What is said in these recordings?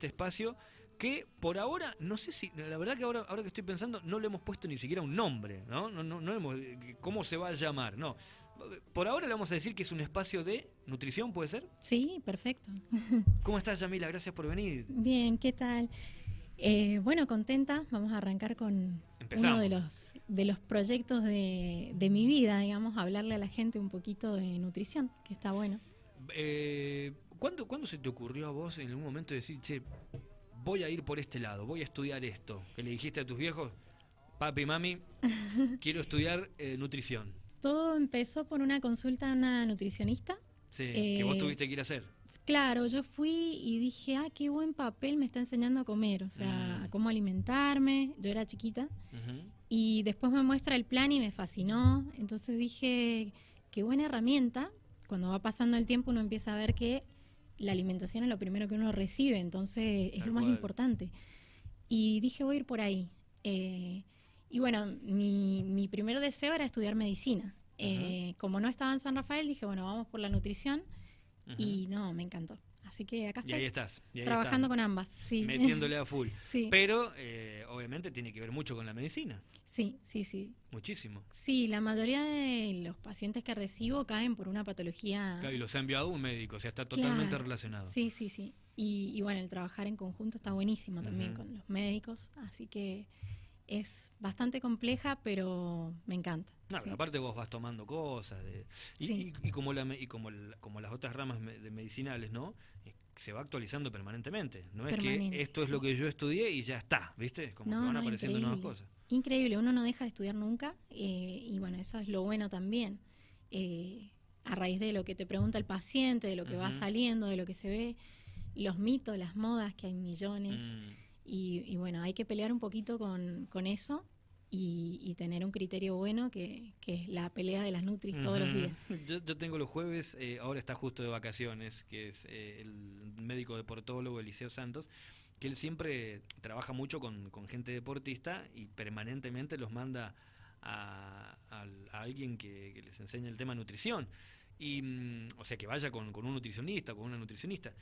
este espacio que por ahora, no sé si, la verdad que ahora, ahora que estoy pensando, no le hemos puesto ni siquiera un nombre, ¿no? No, no, no hemos, ¿Cómo se va a llamar? No. Por ahora le vamos a decir que es un espacio de nutrición, ¿puede ser? Sí, perfecto. ¿Cómo estás, Yamila? Gracias por venir. Bien, ¿qué tal? Eh, bueno, contenta. Vamos a arrancar con uno de los, de los proyectos de, de, mi vida, digamos, hablarle a la gente un poquito de nutrición, que está bueno. Eh, ¿cuándo, ¿Cuándo se te ocurrió a vos en algún momento decir, che, voy a ir por este lado, voy a estudiar esto. Que le dijiste a tus viejos, papi, mami, quiero estudiar eh, nutrición. Todo empezó por una consulta a una nutricionista. Sí, que vos eh, tuviste que ir a hacer. Claro, yo fui y dije, ah, qué buen papel me está enseñando a comer, o sea, mm. a cómo alimentarme. Yo era chiquita. Y después me muestra el plan y me fascinó. Entonces dije, qué buena herramienta. Cuando va pasando el tiempo uno empieza a ver que la alimentación es lo primero que uno recibe, entonces es lo más importante. Y dije, voy a ir por ahí. Eh, y bueno, mi, mi, primer deseo era estudiar medicina. Eh, como no estaba en San Rafael, dije, bueno, vamos por la nutrición. Y no, me encantó. Así que acá estoy. Y ahí estás. trabajando con ambas, sí. Metiéndole a full. sí. Pero eh, obviamente tiene que ver mucho con la medicina. Sí, sí, sí. Muchísimo. Sí, la mayoría de los pacientes que recibo caen por una patología. Claro, y los ha enviado un médico, o sea, está totalmente relacionado. Sí, sí, sí. Y, bueno, el trabajar en conjunto está buenísimo también con los médicos, así que es bastante compleja, pero me encanta. No, aparte vos vas tomando cosas. De, y, y, como, la, y como, como las otras ramas de medicinales, ¿no? Eh, se va actualizando permanentemente. No es que esto es lo que yo estudié y ya está, ¿viste? Como que van apareciendo nuevas cosas. Increíble, uno no deja de estudiar nunca eh, y bueno, eso es lo bueno también. Eh, a raíz de lo que te pregunta el paciente, de lo que va saliendo, de lo que se ve, los mitos, las modas, que hay millones. Mm. Y, bueno, hay que pelear un poquito con, con eso y, tener un criterio bueno que, que, es la pelea de las Nutris todos los días. Yo, yo, tengo los jueves, eh, ahora está justo de vacaciones, que es eh, el médico deportólogo Eliseo Santos, que él siempre trabaja mucho con, con gente deportista y permanentemente los manda a, a, alguien que, que, les enseñe el tema nutrición. Y, mm, o sea, que vaya con, con un nutricionista, con una nutricionista.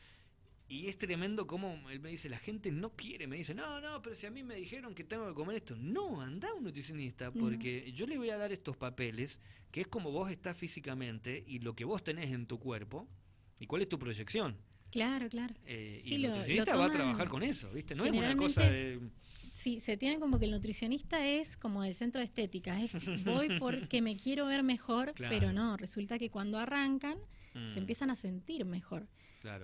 Y es tremendo como él me dice, la gente no quiere, me dice, no, no, pero si a mí me dijeron que tengo que comer esto, no, anda un nutricionista, porque yo le voy a dar estos papeles, que es como vos estás físicamente y lo que vos tenés en tu cuerpo, y cuál es tu proyección. Claro, claro. Eh, y el nutricionista va a trabajar con eso, ¿viste? No es una cosa de... Sí, se tiene como que el nutricionista es como el centro de estética, es voy porque me quiero ver mejor, pero no, resulta que cuando arrancan se mm. empiezan a sentir mejor.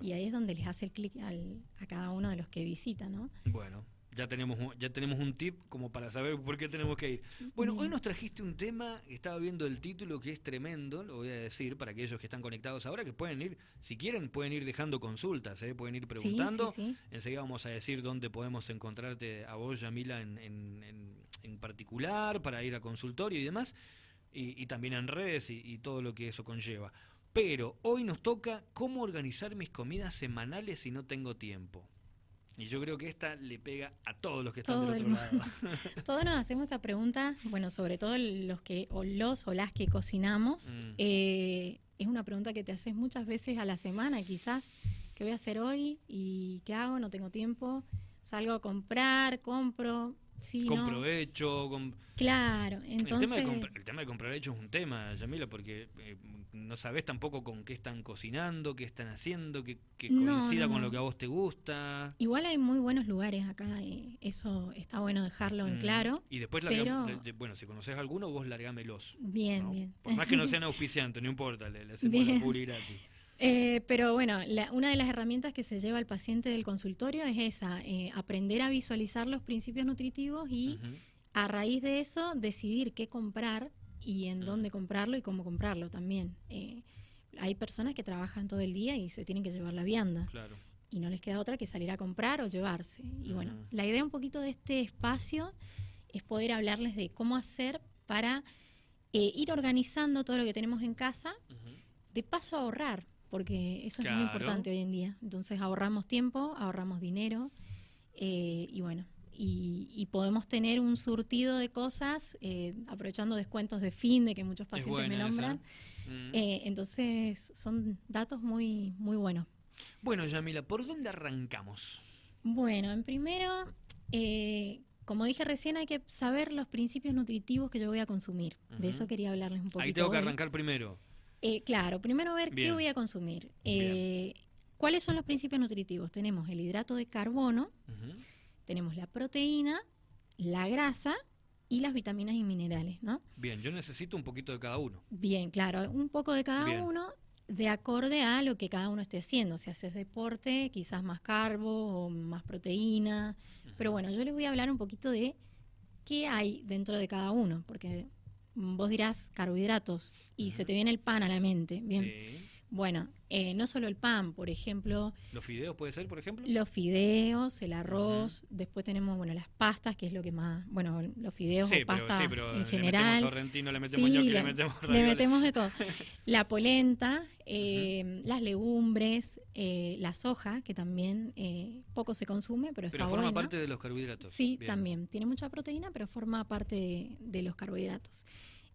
Y ahí es donde les hace el clic a cada uno de los que visitan, ¿no? Bueno, ya tenemos, ya tenemos un tip como para saber por qué tenemos que ir. Bueno, hoy nos trajiste un tema, estaba viendo el título que es tremendo, lo voy a decir para aquellos que están conectados ahora, que pueden ir, si quieren, pueden ir dejando consultas, ¿eh? pueden ir preguntando. Enseguida vamos a decir dónde podemos encontrarte a vos, Yamila, en, en, en, particular, para ir a consultorio y demás, y, también en redes y todo lo que eso conlleva. Pero hoy nos toca cómo organizar mis comidas semanales si no tengo tiempo. Y yo creo que esta le pega a todos los que están del otro lado. todos nos hacemos esta pregunta, bueno, sobre todo los que, o los o las que cocinamos. Mm. Eh, es una pregunta que te haces muchas veces a la semana, quizás. ¿Qué voy a hacer hoy? ¿Y qué hago? No tengo tiempo. Salgo a comprar, compro. Sí, con provecho. Con... Claro, entonces... El tema, de comprar hecho es un tema, Yamila, porque eh, no sabes tampoco con qué están cocinando, qué están haciendo, qué, coincida con lo que a vos te gusta. Igual hay muy buenos lugares acá, y eso está bueno dejarlo en mm, claro. Y después, bueno, si conoces alguno, vos largámelos. Bien, bien. Por más que no sean auspiciantes, no importa, le, hacemos la publi gratis. Eh, pero bueno, una de las herramientas que se lleva al paciente del consultorio es esa, eh, aprender a visualizar los principios nutritivos y a raíz de eso decidir qué comprar y en dónde comprarlo y cómo comprarlo también. Eh, hay personas que trabajan todo el día y se tienen que llevar la vianda. Y no les queda otra que salir a comprar o llevarse. Y bueno, la idea un poquito de este espacio es poder hablarles de cómo hacer para ir organizando todo lo que tenemos en casa, de paso a ahorrar porque eso es muy importante hoy en día. Entonces ahorramos tiempo, ahorramos dinero eh, y bueno, y, podemos tener un surtido de cosas, eh, aprovechando descuentos de fin, de que muchos pacientes me nombran. Mm. Eh, entonces son datos muy, muy buenos. Bueno, Yamila, ¿por dónde arrancamos? Bueno, en primero, eh, como dije recién, hay que saber los principios nutritivos que yo voy a consumir. De eso quería hablarles un poquito. Ahí tengo que arrancar primero. Eh, claro, primero ver qué voy a consumir. Eh, ¿Cuáles son los principios nutritivos? Tenemos el hidrato de carbono, tenemos la proteína, la grasa y las vitaminas y minerales, ¿no? Bien, yo necesito un poquito de cada uno. Bien, claro, un poco de cada uno de acorde a lo que cada uno esté haciendo. Si haces deporte, quizás más carbo o más proteína. Pero bueno, yo les voy a hablar un poquito de qué hay dentro de cada uno, porque vos dirás carbohidratos y se te viene el pan a la mente. Bien. Bueno, eh, no solo el pan, por ejemplo. ¿Los fideos puede ser, por ejemplo? Los fideos, el arroz. Después tenemos, bueno, las pastas, que es lo que más. Bueno, los fideos o pasta en general. Le metemos le metemos sí, le, metemos Le metemos de todo. la polenta, eh, las legumbres, eh, la soja, que también poco se consume, pero, pero está forma parte de los carbohidratos. Sí, también. Tiene mucha proteína, pero forma parte de los carbohidratos.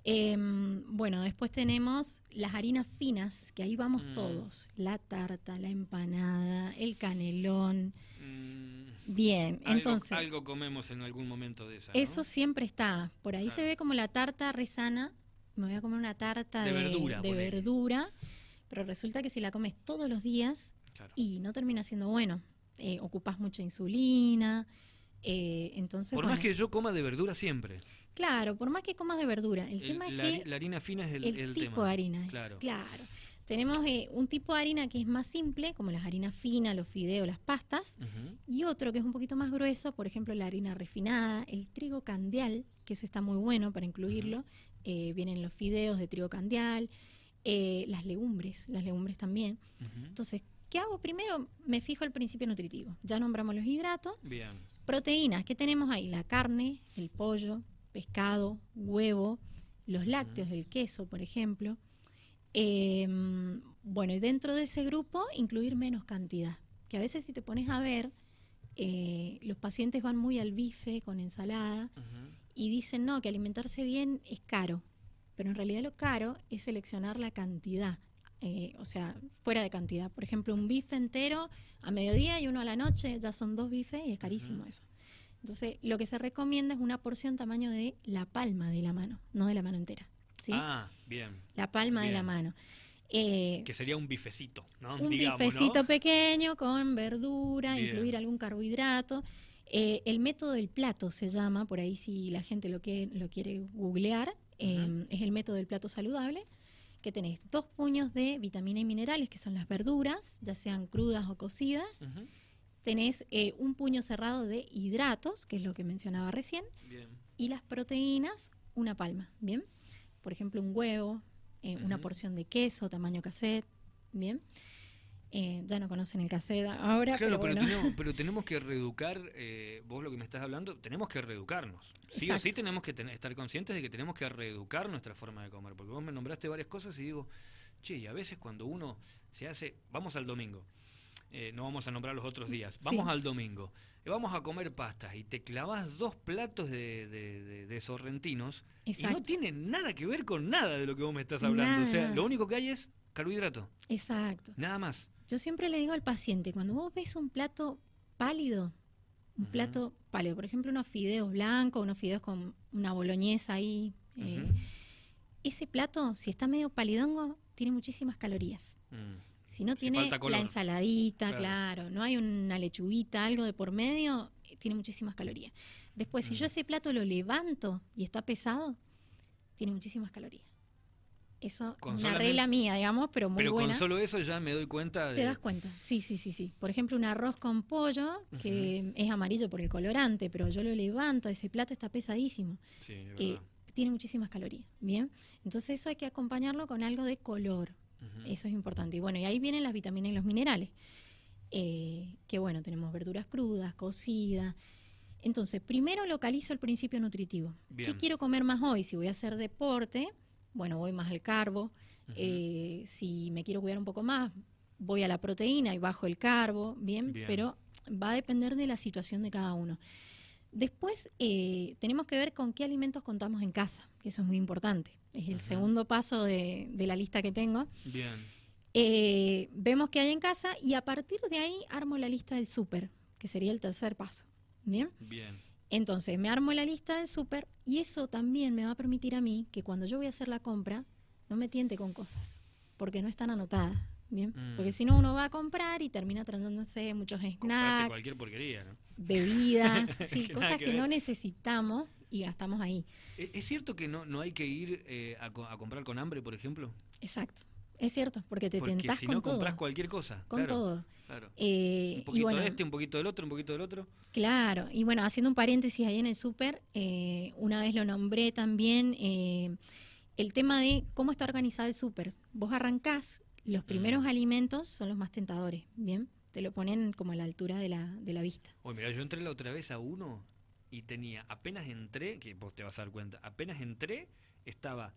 Em, bueno, después tenemos las harinas finas, que ahí vamos mm. todos. La tarta, la empanada, el canelón. Mm. Bien, entonces... Algo comemos en algún momento de esa. Eso siempre está. Por ahí se ve como la tarta resana. Me voy a comer una tarta de, verdura, de verdura, pero resulta que si la comes todos los días y no termina siendo bueno. Eh, ocupas mucha insulina. Eh, entonces, Por más que yo coma de verdura siempre. Claro, por más que comas de verdura. El, tema es que. La harina fina es el, el, tipo de harina. Claro. claro. Tenemos eh, un tipo de harina que es más simple, como las harinas finas, los fideos, las pastas, y otro que es un poquito más grueso, por ejemplo, la harina refinada, el trigo candial, que ese está muy bueno para incluirlo. Eh, vienen los fideos de trigo candial, eh, las legumbres, las legumbres también. Entonces, ¿qué hago? Primero me fijo el principio nutritivo. Ya nombramos los hidratos. Bien. Proteínas, ¿qué tenemos ahí? La carne, el pollo, pescado, huevo, los lácteos, el queso, por ejemplo. Em, bueno, y dentro de ese grupo incluir menos cantidad, que a veces si te pones a ver, eh, los pacientes van muy al bife con ensalada y dicen, no, que alimentarse bien es caro, pero en realidad lo caro es seleccionar la cantidad, eh, o sea, fuera de cantidad. Por ejemplo, un bife entero a mediodía y uno a la noche, ya son dos bifes y es carísimo eso. Entonces, lo que se recomienda es una porción tamaño de la palma de la mano, no de la mano entera. ¿sí? Ah, bien. La palma de la mano. Eh, que sería un bifecito, ¿no? Un bifecito pequeño con verdura, incluir algún carbohidrato. Eh, el método del plato se llama, por ahí si la gente lo, que, lo quiere googlear, em, es el método del plato saludable, que tenés dos puños de vitamina y minerales, que son las verduras, ya sean crudas o cocidas tenés eh, un puño cerrado de hidratos, que es lo que mencionaba recién, y las proteínas, una palma, ¿bien? Por ejemplo, un huevo, eh, una porción de queso, tamaño cassette, ¿bien? Eh, ya no conocen el cassette ahora. Claro, pero, pero, tenemos, que reeducar, vos lo que me estás hablando, tenemos que reeducarnos. Sí o sí tenemos que estar conscientes de que tenemos que reeducar nuestra forma de comer, porque vos me nombraste varias cosas y digo, che, y a veces cuando uno se hace, vamos al domingo, eh, no vamos a nombrar los otros días, vamos al domingo, y vamos a comer pastas y te clavas dos platos de, de, sorrentinos y no tiene nada que ver con nada de lo que vos me estás hablando. O sea, lo único que hay es carbohidrato. Exacto. Nada más. Yo siempre le digo al paciente, cuando vos ves un plato pálido, un plato pálido, por ejemplo, unos fideos blancos, unos fideos con una boloñesa ahí, eh, ese plato, si está medio palidongo, tiene muchísimas calorías. Mm. Si no tiene la ensaladita, claro. no hay una lechuguita, algo de por medio, eh, tiene muchísimas calorías. Después, si yo ese plato lo levanto y está pesado, tiene muchísimas calorías. Eso es una regla mía, digamos, pero muy buena. Pero con solo eso ya me doy cuenta de... Te das cuenta, sí, sí, sí, sí. Por ejemplo, un arroz con pollo, que es amarillo por el colorante, pero yo lo levanto, ese plato está pesadísimo. Sí, eh, tiene muchísimas calorías, ¿bien? Entonces eso hay que acompañarlo con algo de color. Eso es importante. Y bueno, y ahí vienen las vitaminas y los minerales. Eh, que bueno, tenemos verduras crudas, cocidas. Entonces, primero localizo el principio nutritivo. ¿Qué quiero comer más hoy? Si voy a hacer deporte, bueno, voy más al carbo. Eh, si me quiero cuidar un poco más, voy a la proteína y bajo el carbo, bien, pero va a depender de la situación de cada uno. Después eh, tenemos que ver con qué alimentos contamos en casa, que eso es muy importante. Es el segundo paso de, la lista que tengo. Bien. Eh, vemos qué hay en casa y a partir de ahí armo la lista del súper. que sería el tercer paso. ¿Bien? Bien. Entonces, me armo la lista del súper y eso también me va a permitir a mí que cuando yo voy a hacer la compra, no me tiente con cosas, porque no están anotadas. Bien, Mm. porque si no uno va a comprar y termina tratándose muchos Compraste snacks, cualquier porquería, ¿no? bebidas, sí, Que cosas que que, no necesitamos y gastamos ahí. ¿Es es cierto que no, no hay que ir eh, a, co- a comprar con hambre, por ejemplo? Exacto, es cierto, porque te Porque tentás si con no todo. compras cualquier cosa. Con claro, todo. Claro. Eh, Un y poquito bueno, de este, un poquito del otro, un poquito del otro. Claro, y bueno, haciendo un paréntesis ahí en el súper, eh, una vez lo nombré también, el tema de cómo está organizado el súper. Vos arrancás, los primeros Mm. alimentos son los más tentadores, ¿bien? Te lo ponen como a la altura de la, de la vista. Oye, mira, yo entré la otra vez a uno y tenía, apenas entré, que vos te vas a dar cuenta, apenas entré, estaba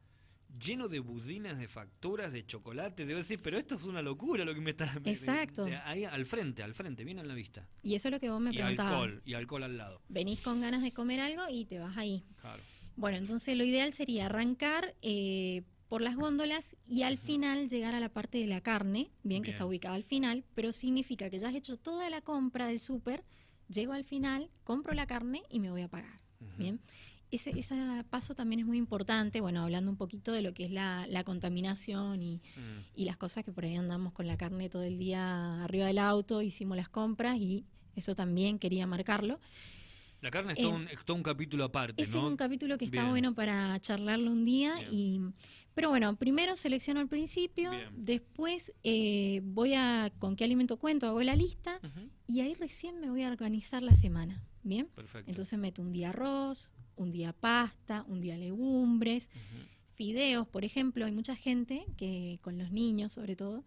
lleno de budines, de facturas, de chocolate. Debo decir, pero esto es una locura lo que me está... Exacto. ahí al frente, al frente, bien en la vista. Y eso es lo que vos me y preguntabas. alcohol, y alcohol al lado. Venís con ganas de comer algo y te vas ahí. Claro. Bueno, entonces lo ideal sería arrancar eh, por las góndolas y al final llegar a la parte de la carne, bien, que Bien. está ubicada al final, pero significa que ya has hecho toda la compra del súper, llego al final, compro la carne y me voy a pagar. Ujú. Bien. Ese, ese paso también es muy importante, bueno, hablando un poquito de lo que es la, la contaminación y, Mm. y las cosas que por ahí andamos con la carne todo el día arriba del auto, hicimos las compras y eso también quería marcarlo. La carne es, Eh, todo, un, es todo un capítulo aparte, Ese ¿no? es un capítulo que está Bien. bueno para charlarlo un día. Bien. y Pero bueno, primero selecciono al principio, Bien. después eh, voy a con qué alimento cuento, hago la lista y ahí recién me voy a organizar la semana. Bien, Perfecto. entonces meto un día arroz, un día pasta, un día legumbres, fideos, por ejemplo. Hay mucha gente que con los niños, sobre todo,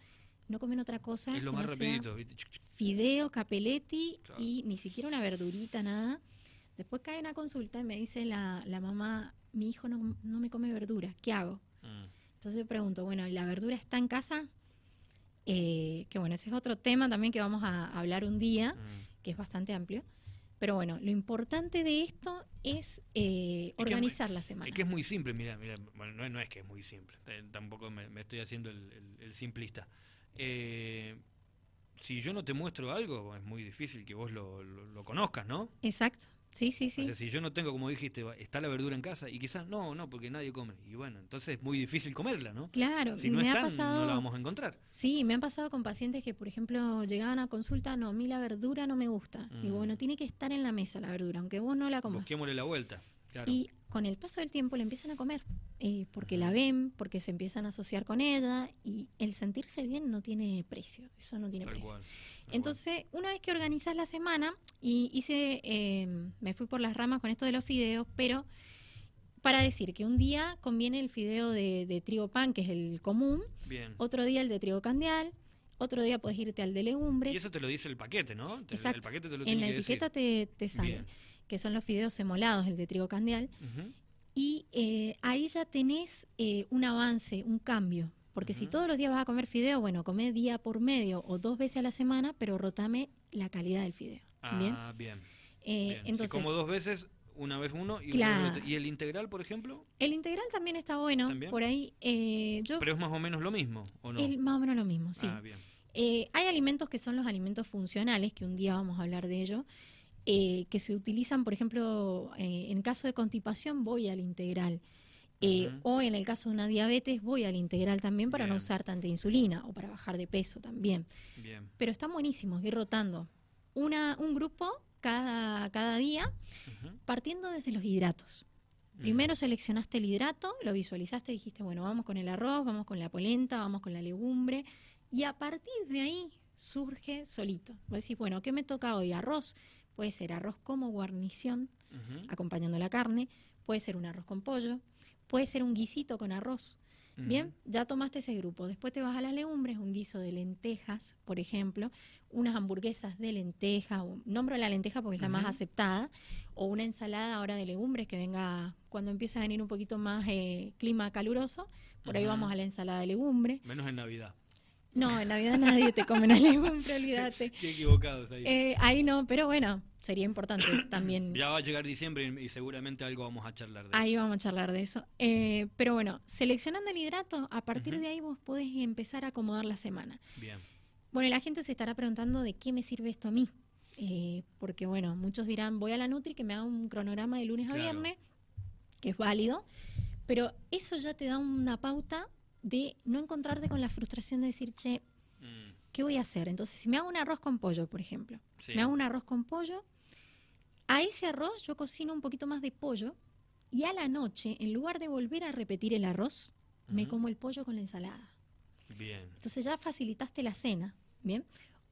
no comen otra cosa. Es lo más rapidito. ¿viste? Chuc, chuc. fideo, capeletti Claro. y ni siquiera una verdurita, nada. Después caen a consulta y me dice la, la mamá, mi hijo no, no me come verdura, ¿qué hago? Mm. Entonces yo pregunto, bueno, ¿y ¿la verdura está en casa? Eh, que bueno, ese es otro tema también que vamos a hablar un día, Mm. que es bastante amplio. Pero bueno, lo importante de esto es eh, organizar la semana. Es que es muy simple, mira, mira, bueno, no, es- no es que es muy simple, eh, tampoco me, me estoy haciendo el, el- el simplista. Eh, si yo no te muestro algo, es muy difícil que vos lo, lo- lo conozcas, ¿no? Exacto, sí, sí, O sí. sea, si yo no tengo, como dijiste, está la verdura en casa y quizás no, no, porque nadie come. Y bueno, entonces es muy difícil comerla, ¿no? Claro, Si no me está, ha pasado... no la vamos a encontrar. Sí, me han pasado con pacientes que, por ejemplo, llegaban a consulta, no, a mí la verdura no me gusta. Digo, Mm. bueno, tiene que estar en la mesa la verdura, aunque vos no la comas. Busquémosle la vuelta. Claro. Y con el paso del tiempo la empiezan a comer, eh, porque la ven, porque se empiezan a asociar con ella, y el sentirse bien no tiene precio, eso no tiene Tal precio. cual. Entonces, una vez que organizas la semana, y hice, eh, me fui por las ramas con esto de los fideos, pero para decir que un día conviene el fideo de, de trigo pan, que es el común. Bien. otro día el de trigo candeal, otro día puedes irte al de legumbres. Y eso te lo dice el paquete, ¿no? Exacto. El paquete te lo en la que etiqueta decir. te, te sale, Bien. Que son los fideos semolados, el de trigo candeal. Ujú. Y eh, ahí ya tenés eh, un avance, un cambio. Porque si Ujú. todos los días vas a comer fideo, bueno, comé día por medio o dos veces a la semana, pero rotame la calidad del fideo. ¿Bien? Ah, bien. Eh, bien. entonces, si como dos veces, una vez uno y Claro. otro. ¿Y el integral, por ejemplo? el integral también está bueno. ¿También? Por ahí, eh, yo. Pero es más o menos lo mismo, ¿o no? Es más o menos lo mismo, sí. Ah, bien. Eh, hay alimentos que son los alimentos funcionales, que un día vamos a hablar de ello, eh, que se utilizan, por ejemplo, eh, en caso de constipación voy al integral. Eh. O en el caso de una diabetes voy al integral también para no usar tanta insulina o para bajar de peso también. Bien. Pero están buenísimos, ir rotando una, un grupo cada, cada día, partiendo desde los hidratos. Primero seleccionaste el hidrato, lo visualizaste, dijiste, bueno, vamos con el arroz, vamos con la polenta, vamos con la legumbre, y a partir de ahí surge solito. Vos decís, bueno, ¿qué me toca hoy? Arroz. Puede ser arroz como guarnición, acompañando la carne, puede ser un arroz con pollo, puede ser un guisito con arroz. Bien, ya tomaste ese grupo. Después te vas a las legumbres, un guiso de lentejas, por ejemplo, unas hamburguesas de lenteja, o- nombro la lenteja porque es la más aceptada, o una ensalada ahora de legumbres que venga cuando empieza a venir un poquito más eh, clima caluroso. Por ahí vamos a la ensalada de legumbre. Menos en Navidad. No, en Navidad nadie te come una legumbre, olvídate. Qué equivocados ahí. Eh, ahí no, pero bueno, sería importante también Ya va a llegar diciembre y, seguramente algo vamos a charlar de Ahí eso. vamos a charlar de eso. Eh, pero bueno, seleccionando el hidrato, a partir de ahí vos podés empezar a acomodar la semana. Bien. Bueno, y la gente se estará preguntando de qué me sirve esto a mí. Eh, porque bueno, muchos dirán, voy a la Nutri que me haga un cronograma de lunes a viernes, que es válido, pero eso ya te da una pauta de no encontrarte con la frustración de decir, che, mm. ¿qué voy a hacer? Entonces, si me hago un arroz con pollo, por ejemplo, me hago un arroz con pollo, a ese arroz yo cocino un poquito más de pollo y a la noche, en lugar de volver a repetir el arroz, me como el pollo con la ensalada. Bien. Entonces ya facilitaste la cena, ¿bien?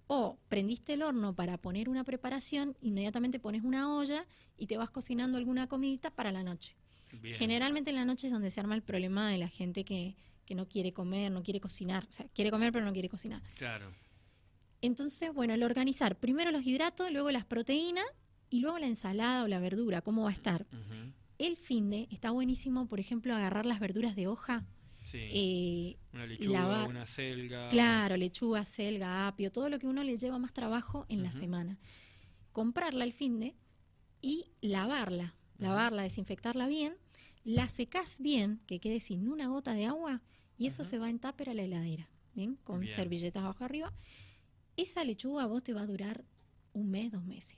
O prendiste el horno para poner una preparación, inmediatamente pones una olla y te vas cocinando alguna comidita para la noche. Generalmente en la noche es donde se arma el problema de la gente que, que no quiere comer, no quiere cocinar. O sea, quiere comer pero no quiere cocinar. Claro. Entonces, bueno, el organizar primero los hidratos, luego las proteínas y luego la ensalada o la verdura, cómo va a estar. El fin de está buenísimo, por ejemplo, agarrar las verduras de hoja. Sí. Eh, una lechuga, una selga. Claro, lechuga, selga, apio, todo lo que uno le lleva más trabajo en la semana. Comprarla el fin de y lavarla, lavarla, desinfectarla bien, la secás bien, que quede sin una gota de agua y eso se va en tupper a la heladera, ¿bien? Con servilletas abajo arriba. Esa lechuga a vos te va a durar un mes, dos meses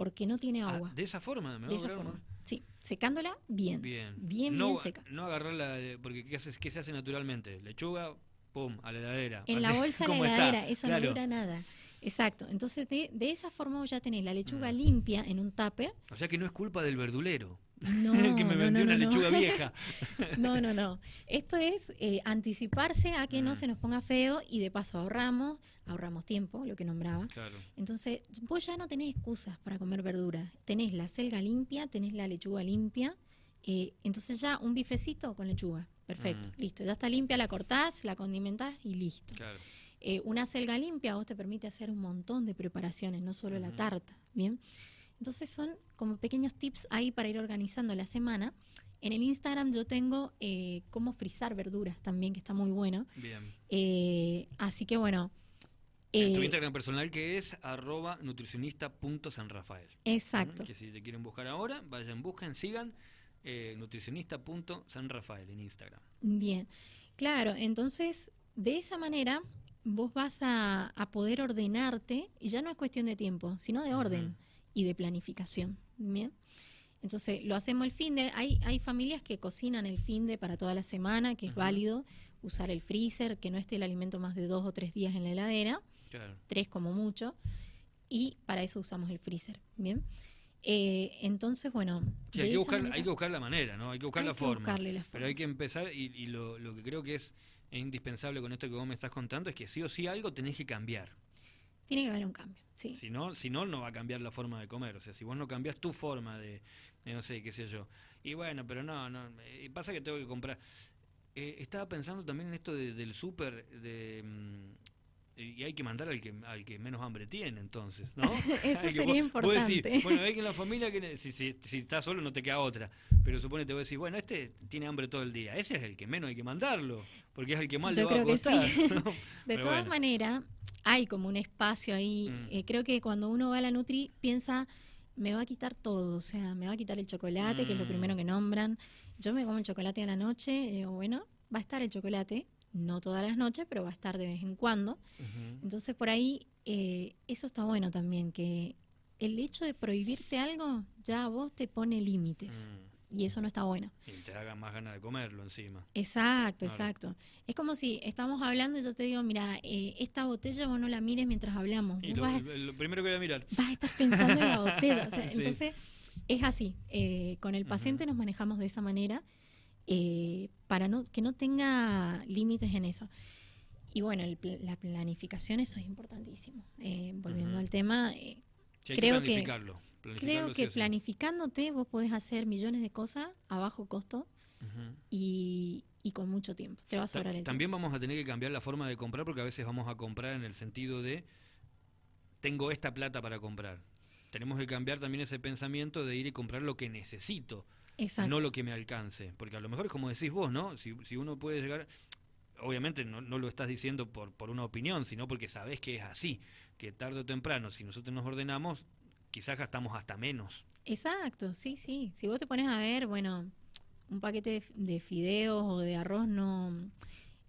porque no tiene ah, agua. de esa forma, me de esa forma. Sí, secándola bien. Bien, bien, no, bien seca. No agarrarla, porque ¿qué, hace, ¿qué se hace naturalmente? Lechuga, pum, a la heladera. En la bolsa a la heladera, eso no dura nada. Exacto, entonces de, de, esa forma ya tenés la lechuga mm. limpia en un tupper. O sea que no es culpa del verdulero. No, que me vendió una lechuga vieja. No, no, no. Esto es eh, anticiparse a que no mm. se nos ponga feo y de paso ahorramos, ahorramos tiempo, lo que nombraba. Claro. Entonces, vos ya no tenés excusas para comer verdura. Tenés la selga limpia, tenés la lechuga limpia. Eh, entonces ya un bifecito con lechuga. Perfecto, mm. listo. Ya está limpia, la cortás, la condimentás y listo. Claro. Eh, una selga limpia vos te permite hacer un montón de preparaciones, no solo la tarta, ¿bien? Entonces son como pequeños tips ahí para ir organizando la semana. En el Instagram yo tengo eh, cómo frizar verduras también, que está muy bueno. Bien. Eh, así que bueno. En tu Instagram personal que es arroba nutricionista.sanrafael. Exacto. Que si te quieren buscar ahora, vayan, busquen, sigan nutricionista.sanrafael en Instagram. Bien. Claro, entonces de esa manera vos vas a, poder ordenarte, y ya no es cuestión de tiempo, sino de orden y de planificación. Bien. Entonces, lo hacemos el fin de. Hay, hay familias que cocinan el fin de para toda la semana, que es válido usar el freezer, que no esté el alimento más de dos o tres días en la heladera, tres como mucho, y para eso usamos el freezer. Bien. Eh, entonces, bueno. hay, que buscar, hay que buscar la manera, ¿no? Hay que buscar la, forma, Pero hay que empezar, y, y lo, lo, que creo que es indispensable con esto que vos me estás contando es que sí o sí algo tenés que cambiar. Tiene que haber un cambio. Si no, si no, no va a cambiar la forma de comer. O sea, si vos no cambias tu forma de, no sé, qué sé yo. Y bueno, pero no, no. pasa que tengo que comprar. Eh, estaba pensando también en esto del súper, de, mm, y hay que mandar al que al que menos hambre tiene entonces no eso sería importante. bueno hay que en la familia que si, si, si, estás solo no te queda otra pero supone te voy a decir bueno este tiene hambre todo el día ese es el que menos hay que mandarlo porque es el que más le va a costar de todas maneras hay como un espacio ahí mm. eh, creo que cuando uno va a la Nutri piensa me va a quitar todo o sea me va a quitar el chocolate que es lo mm. primero que nombran. Yo me como el chocolate a la noche y digo bueno va a estar el chocolate no todas las noches, pero va a estar de vez en cuando. Entonces por ahí eh, eso está bueno también, que el hecho de prohibirte algo ya a vos te pone límites. Mm. Y eso no está bueno. Y te haga más ganas de comerlo encima. Exacto, exacto. Es como si estamos hablando y yo te digo, mira, eh, esta botella vos no la mires mientras hablamos. Y lo, primero que voy a mirar. Vas a estar pensando en la botella. Entonces, es así. Eh, con el paciente nos manejamos de esa manera eh, para no, que no tenga límites en eso. Y bueno, la planificación, eso es importantísimo. Eh, volviendo al tema, eh, creo que, creo que planificándote vos podés hacer millones de cosas a bajo costo y, y, con mucho tiempo. Te va a sobrar el También vamos a tener que cambiar la forma de comprar porque a veces vamos a comprar en el sentido de tengo esta plata para comprar. Tenemos que cambiar también ese pensamiento de ir y comprar lo que necesito no lo que me alcance. Porque a lo mejor es como decís vos, ¿no? Si, si uno puede llegar, obviamente no, no, lo estás diciendo por, por una opinión, sino porque sabes que es así, que tarde o temprano, si nosotros nos ordenamos, quizás gastamos hasta menos. Exacto, sí, sí. Si vos te pones a ver, bueno, un paquete de, fideos o de arroz no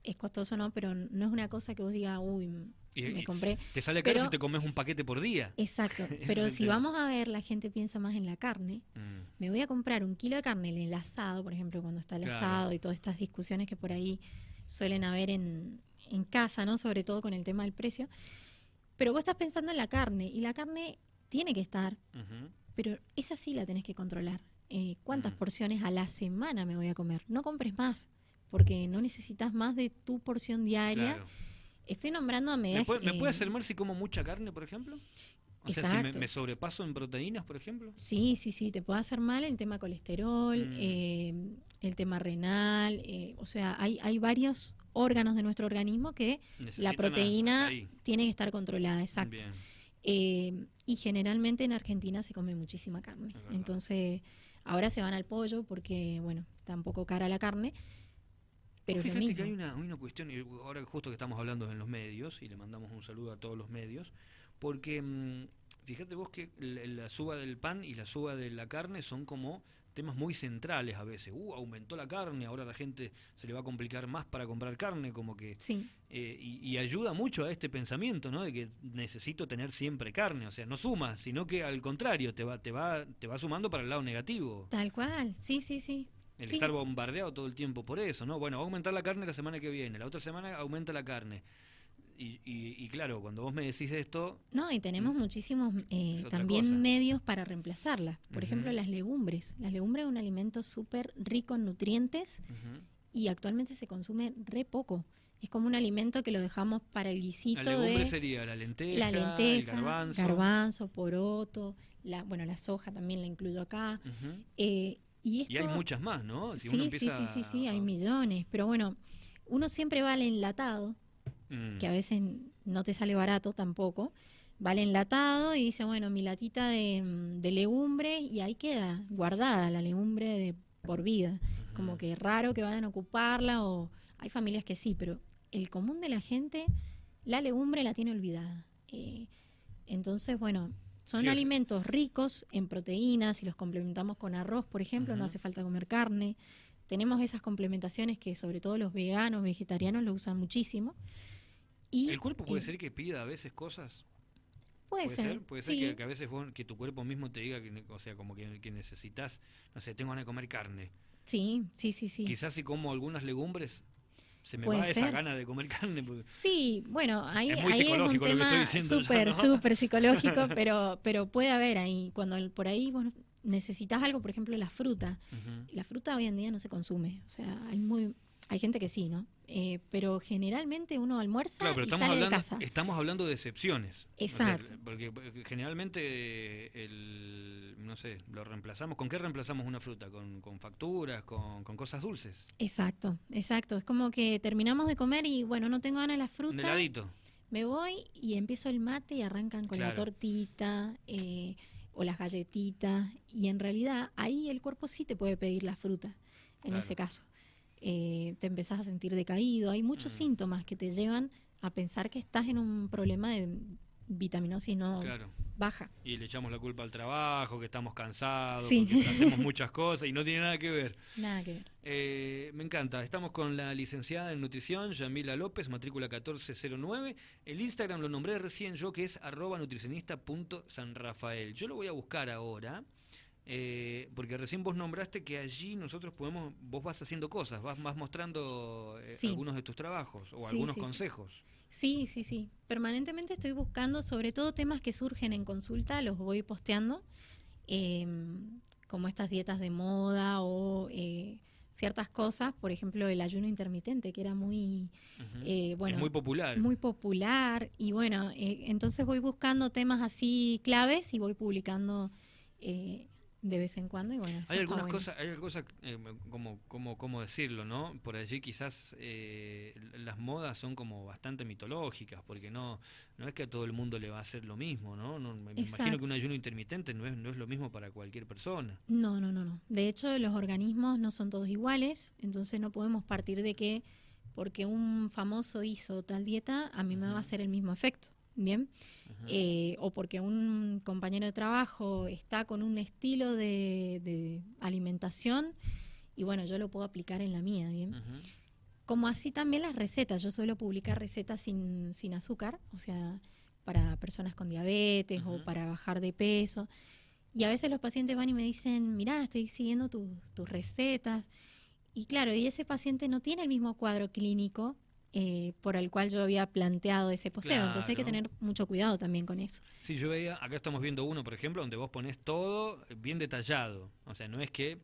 es costoso, ¿no? Pero no es una cosa que vos digas, uy, me compré. Te sale caro si te comes un paquete por día. Exacto. pero si vamos a ver, la gente piensa más en la carne. Mm. Me voy a comprar un kilo de carne en el asado, por ejemplo, cuando está el asado y todas estas discusiones que por ahí suelen haber en, en casa, ¿no? Sobre todo con el tema del precio. Pero vos estás pensando en la carne y la carne tiene que estar, pero esa sí la tenés que controlar. Eh, ¿Cuántas mm. porciones a la semana me voy a comer? No compres más, porque no necesitas más de tu porción diaria. Estoy nombrando a. ¿Me, puede, ¿Me puede hacer mal si como mucha carne, por ejemplo? O sea, si me, sobrepaso en proteínas, por ejemplo. Sí, sí, sí, te puede hacer mal el tema colesterol, mm. eh, el tema renal, eh, o sea, hay, hay varios órganos de nuestro organismo que la proteína tiene que estar controlada, exacto. Eh, y generalmente en Argentina se come muchísima carne. Entonces, ahora se van al pollo porque, bueno, está un poco cara la carne. Pero fíjate que hay una, una cuestión, ahora justo que estamos hablando en los medios, y le mandamos un saludo a todos los medios, porque mm, fíjate vos que la, suba del pan y la suba de la carne son como temas muy centrales a veces. Uh, aumentó la carne, ahora la gente se le va a complicar más para comprar carne, como que... Sí. Eh, y, ayuda mucho a este pensamiento, ¿no? De que necesito tener siempre carne, o sea, no suma, sino que al contrario, te va, te va, te va sumando para el lado negativo. Tal cual, sí, sí, sí. El estar bombardeado todo el tiempo por eso, ¿no? Bueno, va a aumentar la carne la semana que viene, la otra semana aumenta la carne y, claro, cuando vos me decís esto... No, y tenemos mm, muchísimos eh, también medios para reemplazarla. Por ejemplo, las legumbres. Las legumbres es un alimento súper rico en nutrientes y actualmente se consume re poco. Es como un alimento que lo dejamos para el guisito. La legumbre sería la lenteja, el garbanzo. garbanzo, poroto, la, bueno, la soja también la incluyo acá. Eh, y, hay muchas más, ¿no? sí, sí, sí, sí, sí, hay millones. Pero bueno, uno siempre va al enlatado que a mm. veces no te sale barato tampoco, vale enlatado y dice, bueno, mi latita de, mm, legumbre y ahí queda guardada la legumbre de por vida. Como que raro que vayan a ocuparla o hay familias que sí, pero el común de la gente la legumbre la tiene olvidada. Eh, entonces, bueno, son alimentos ricos en proteínas, si los complementamos con arroz, por ejemplo, no hace falta comer carne. Tenemos esas complementaciones que sobre todo los veganos, vegetarianos lo usan muchísimo. ¿El cuerpo puede ser que pida a veces cosas? Puede, ser. Puede ser que, a veces que tu cuerpo mismo te diga, que, o sea, como que, necesitas, no sé, tengo ganas de comer carne. Sí, sí, sí, sí. Quizás si como algunas legumbres, se me va esa gana de comer carne. Sí, bueno, ahí es, ahí es un tema súper, súper psicológico, pero, pero puede haber ahí, cuando por ahí bueno, necesitas algo, por ejemplo, la fruta. La fruta hoy en día no se consume, o sea, hay muy hay gente que sí, ¿no? Eh, pero generalmente uno almuerza y sale hablando, de casa. Estamos hablando de excepciones. Exacto. porque, generalmente, el, no sé, lo reemplazamos. ¿Con qué reemplazamos una fruta? ¿Con, facturas? Con, cosas dulces? Exacto, exacto. Es como que terminamos de comer y, bueno, no tengo ganas de la fruta. Un heladito. Me voy y empiezo el mate y arrancan con la tortita eh, o las galletitas. Y en realidad ahí el cuerpo sí te puede pedir la fruta, en ese caso. Eh, te empezás a sentir decaído. Hay muchos mm. síntomas que te llevan a pensar que estás en un problema de vitaminosis no baja. Y le echamos la culpa al trabajo, que estamos cansados, porque hacemos muchas cosas y no tiene nada que ver. Nada que ver. Eh, me encanta. Estamos con la licenciada en nutrición, Yamila López, matrícula 1409. El Instagram lo nombré recién yo, que es arroba nutricionista.sanrafael. Yo lo voy a buscar ahora. Eh, porque recién vos nombraste que allí nosotros podemos, vos vas haciendo cosas, vas, más mostrando eh, algunos de tus trabajos o algunos consejos. Sí, sí, sí. Permanentemente estoy buscando, sobre todo temas que surgen en consulta, los voy posteando, em, como estas dietas de moda o eh, ciertas cosas, por ejemplo el ayuno intermitente, que era muy, bueno, muy popular. Muy popular. Y bueno, entonces voy buscando temas así claves y voy publicando de vez en cuando y bueno hay algunas cosas hay cosas eh, como como cómo decirlo no por allí quizás eh, las modas son como bastante mitológicas porque no no es que a todo el mundo le va a hacer lo mismo no, me imagino que un ayuno intermitente no es no es lo mismo para cualquier persona. No no no no. De hecho los organismos no son todos iguales entonces no podemos partir de que porque un famoso hizo tal dieta a mí me va a hacer el mismo efecto bien eh, o porque un compañero de trabajo está con un estilo de, alimentación y bueno, yo lo puedo aplicar en la mía, ¿bien? como así también las recetas. Yo suelo publicar recetas sin, sin azúcar, o sea, para personas con diabetes o para bajar de peso. Y a veces los pacientes van y me dicen, mirá, estoy siguiendo tus recetas. Y claro, y ese paciente no tiene el mismo cuadro clínico eh, por el cual yo había planteado ese posteo. Entonces hay que tener mucho cuidado también con eso. Sí, yo veía, acá estamos viendo uno, por ejemplo, donde vos pones todo bien detallado. O sea, no es que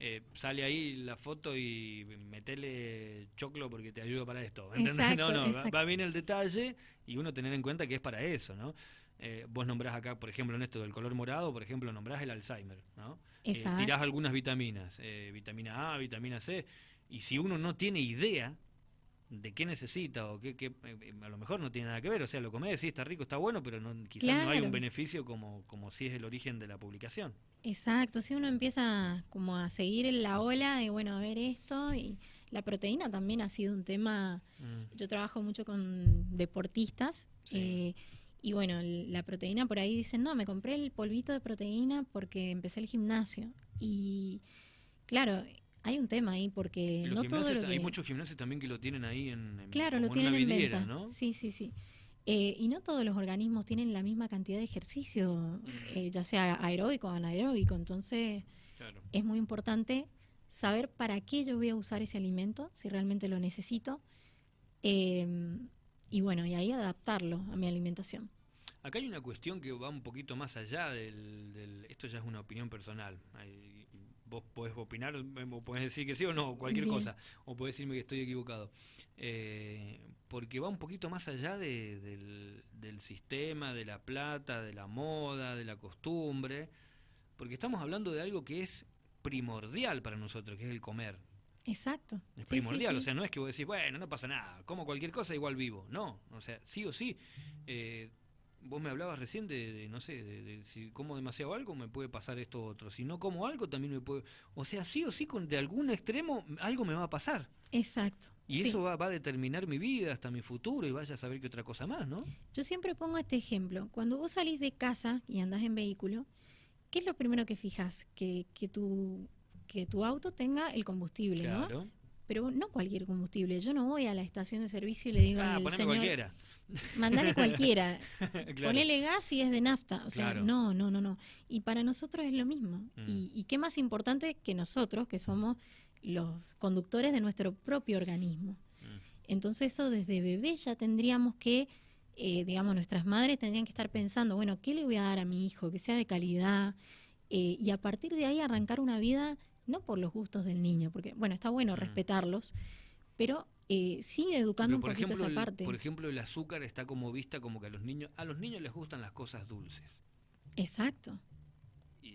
eh, sale ahí la foto y metele choclo porque te ayuda para esto. no, no, va, bien el detalle y uno tener en cuenta que es para eso, ¿no? Eh, vos nombrás acá, por ejemplo, en esto del color morado, por ejemplo, nombrás el Alzheimer, ¿no? Eh, tirás algunas vitaminas, vitamina A, vitamina C, y si uno no tiene idea de qué necesita o qué, a lo mejor no tiene nada que ver, o sea, lo comés, sí, está rico, está bueno, pero no, quizás no hay un beneficio como, como si es el origen de la publicación. Exacto, si uno empieza como a seguir en la ola de, bueno, a ver esto y la proteína también ha sido un tema, mm. yo trabajo mucho con deportistas eh, y bueno, la proteína por ahí dicen, no, me compré el polvito de proteína porque empecé el gimnasio y claro, hay un tema ahí porque no todo Hay muchos gimnasios también que lo tienen ahí en, claro, lo tienen en venta. ¿no? Sí, sí, sí. Eh, y no todos los organismos tienen la misma cantidad de ejercicio, mm. eh, ya sea aeróbico o anaeróbico. Entonces, es muy importante saber para qué yo voy a usar ese alimento, si realmente lo necesito. Em, y bueno, y ahí adaptarlo a mi alimentación. Acá hay una cuestión que va un poquito más allá del... esto ya es una opinión personal. Vos podés opinar, podés decir que sí o no, cualquier cosa. O podés decirme que estoy equivocado. Eh, porque va un poquito más allá del, sistema, de la plata, de la moda, de la costumbre, porque estamos hablando de algo que es primordial para nosotros, que es el comer. Exacto. Es primordial, o sea, no es que vos decís, bueno, no pasa nada, como cualquier cosa, igual vivo. No, o sea, sí o sí. Eh, vos me hablabas recién de, no sé, de, si como demasiado algo me puede pasar esto otro. Si no como algo también me puede... O sea, sí o sí, con, de algún extremo algo me va a pasar. Exacto. Y eso va, va, a determinar mi vida, hasta mi futuro, y vaya a saber qué otra cosa más, ¿no? Yo siempre pongo este ejemplo. Cuando vos salís de casa y andás en vehículo, ¿qué es lo primero que fijas? Que, que, tu, que tu auto tenga el combustible, ¿no? Pero no cualquier combustible. Yo no voy a la estación de servicio y le digo ah, al señor... cualquiera. Mandale cualquiera. Ponele gas y es de nafta. O sea, no, no, no, no. Y para nosotros es lo mismo. Mm. Y, y qué más importante que nosotros, que somos los conductores de nuestro propio organismo. Mm. Entonces eso desde bebé ya tendríamos que, eh, digamos, nuestras madres tendrían que estar pensando, bueno, ¿qué le voy a dar a mi hijo? Que sea de calidad. Eh, y a partir de ahí arrancar una vida, no por los gustos del niño, porque, bueno, está bueno mm. respetarlos, pero eh, sí educando un poquito esa parte. por ejemplo, el azúcar está como vista como que a los niños, a los niños les gustan las cosas dulces. Exacto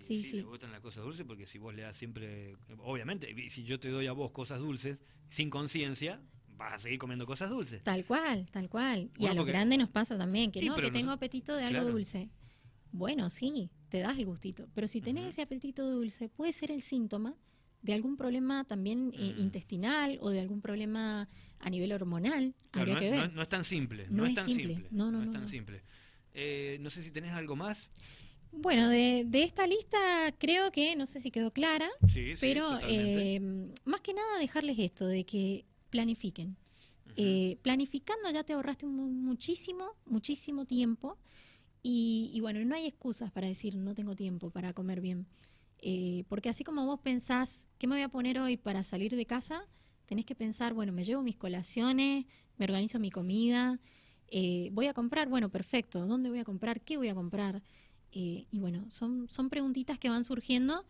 sí, sí, le gustan las cosas dulces porque si vos le das siempre, obviamente, si yo te doy a vos cosas dulces sin conciencia, vas a seguir comiendo cosas dulces. Tal cual, tal cual. y a los grandes nos pasa también, que no, que tengo apetito de algo dulce. Bueno, sí, te das el gustito, pero si tenés ese apetito dulce, puede ser el síntoma de algún problema también eh, mm. intestinal o de algún problema a nivel hormonal. no, que ver. No, es tan simple, no, es, tan simple. No, no, es tan simple. Eh, no sé si tenés algo más. Bueno, de, de, esta lista creo que, no sé si quedó clara, pero eh, más que nada dejarles esto, de que planifiquen. Eh, planificando ya te ahorraste muchísimo, muchísimo tiempo y, bueno, no hay excusas para decir no tengo tiempo para comer bien. Eh, porque así como vos pensás, ¿qué me voy a poner hoy para salir de casa? Tenés que pensar, bueno, me llevo mis colaciones, me organizo mi comida, voy a comprar, bueno, perfecto, ¿dónde voy a comprar? ¿Qué voy a comprar? Eh, y bueno, son, son preguntitas que van surgiendo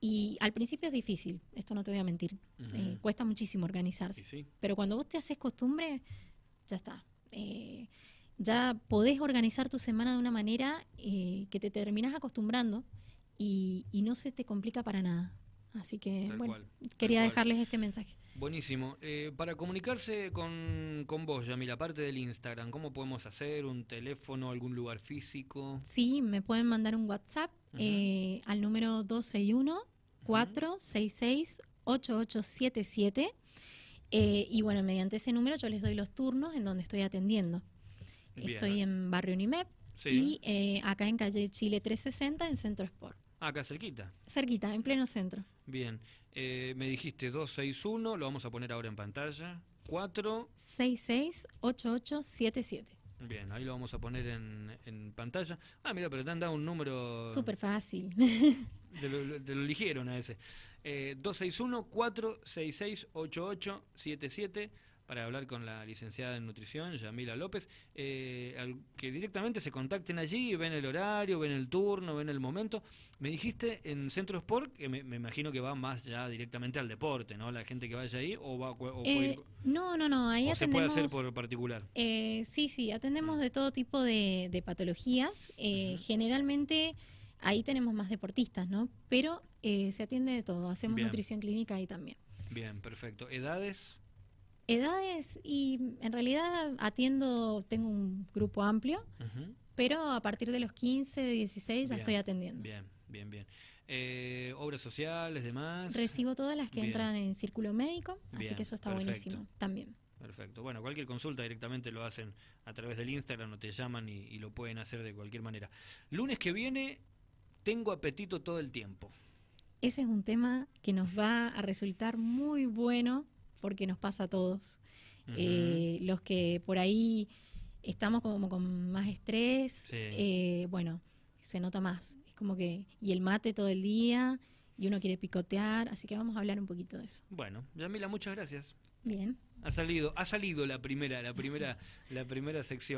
y al principio es difícil, esto no te voy a mentir, eh, cuesta muchísimo organizarse. Pero cuando vos te haces costumbre, ya está. Eh, ya podés organizar tu semana de una manera que te terminás acostumbrando y, y no se te complica para nada. Así que, bueno, quería dejarles este mensaje. Buenísimo. Eh, para comunicarse con, con vos, Yamila, aparte del Instagram, ¿cómo podemos hacer? ¿Un teléfono, algún lugar físico? Sí, me pueden mandar un WhatsApp eh, al número 261-466-8877. Eh, y bueno, mediante ese número yo les doy los turnos en donde estoy atendiendo. Estoy en Barrio Unimep y acá en calle Chile 360 en Centro Sport. Ah, acá cerquita. Cerquita, en pleno centro. Bien. Eh, me dijiste 261, lo vamos a poner ahora en pantalla. 4. 668877. Bien, ahí lo vamos a poner en, en pantalla. Ah, mira, pero te han dado un número... Súper fácil. Te lo, te lo eligieron a ese. Eh, 261-466-8877 para hablar con la licenciada en nutrición, Yamila López, eh, al, que directamente se contacten allí, ven el horario, ven el turno, ven el momento. Me dijiste en Centro Sport, que me, me imagino que va más ya directamente al deporte, ¿no? La gente que vaya ahí, o va o puede Eh, ir- no, no, no, ahí o se puede hacer por particular. Eh, sí, sí, atendemos de todo tipo de, de patologías. Eh. Generalmente ahí tenemos más deportistas, ¿no? Pero se atiende de todo. Hacemos Bien. nutrición clínica ahí también. Bien, perfecto. ¿Edades? Edades y en realidad atiendo, tengo un grupo amplio, pero a partir de los 15, 16 ya Bien, estoy atendiendo. Bien, bien, bien. Eh, obras sociales, demás. Recibo todas las que Bien. entran en círculo médico, así que eso está perfecto. buenísimo también. Perfecto. Bueno, cualquier consulta directamente lo hacen a través del Instagram o te llaman y, y lo pueden hacer de cualquier manera. Lunes que viene tengo apetito todo el tiempo. Ese es un tema que nos va a resultar muy bueno porque nos pasa a todos. Eh, los que por ahí estamos como con más estrés, Sí. eh, bueno, se nota más. Es como que, y el mate todo el día, y uno quiere picotear, así que vamos a hablar un poquito de eso. Bueno, Yamila, muchas gracias. Bien. Ha salido, ha salido la primera, la primera, la primera sección.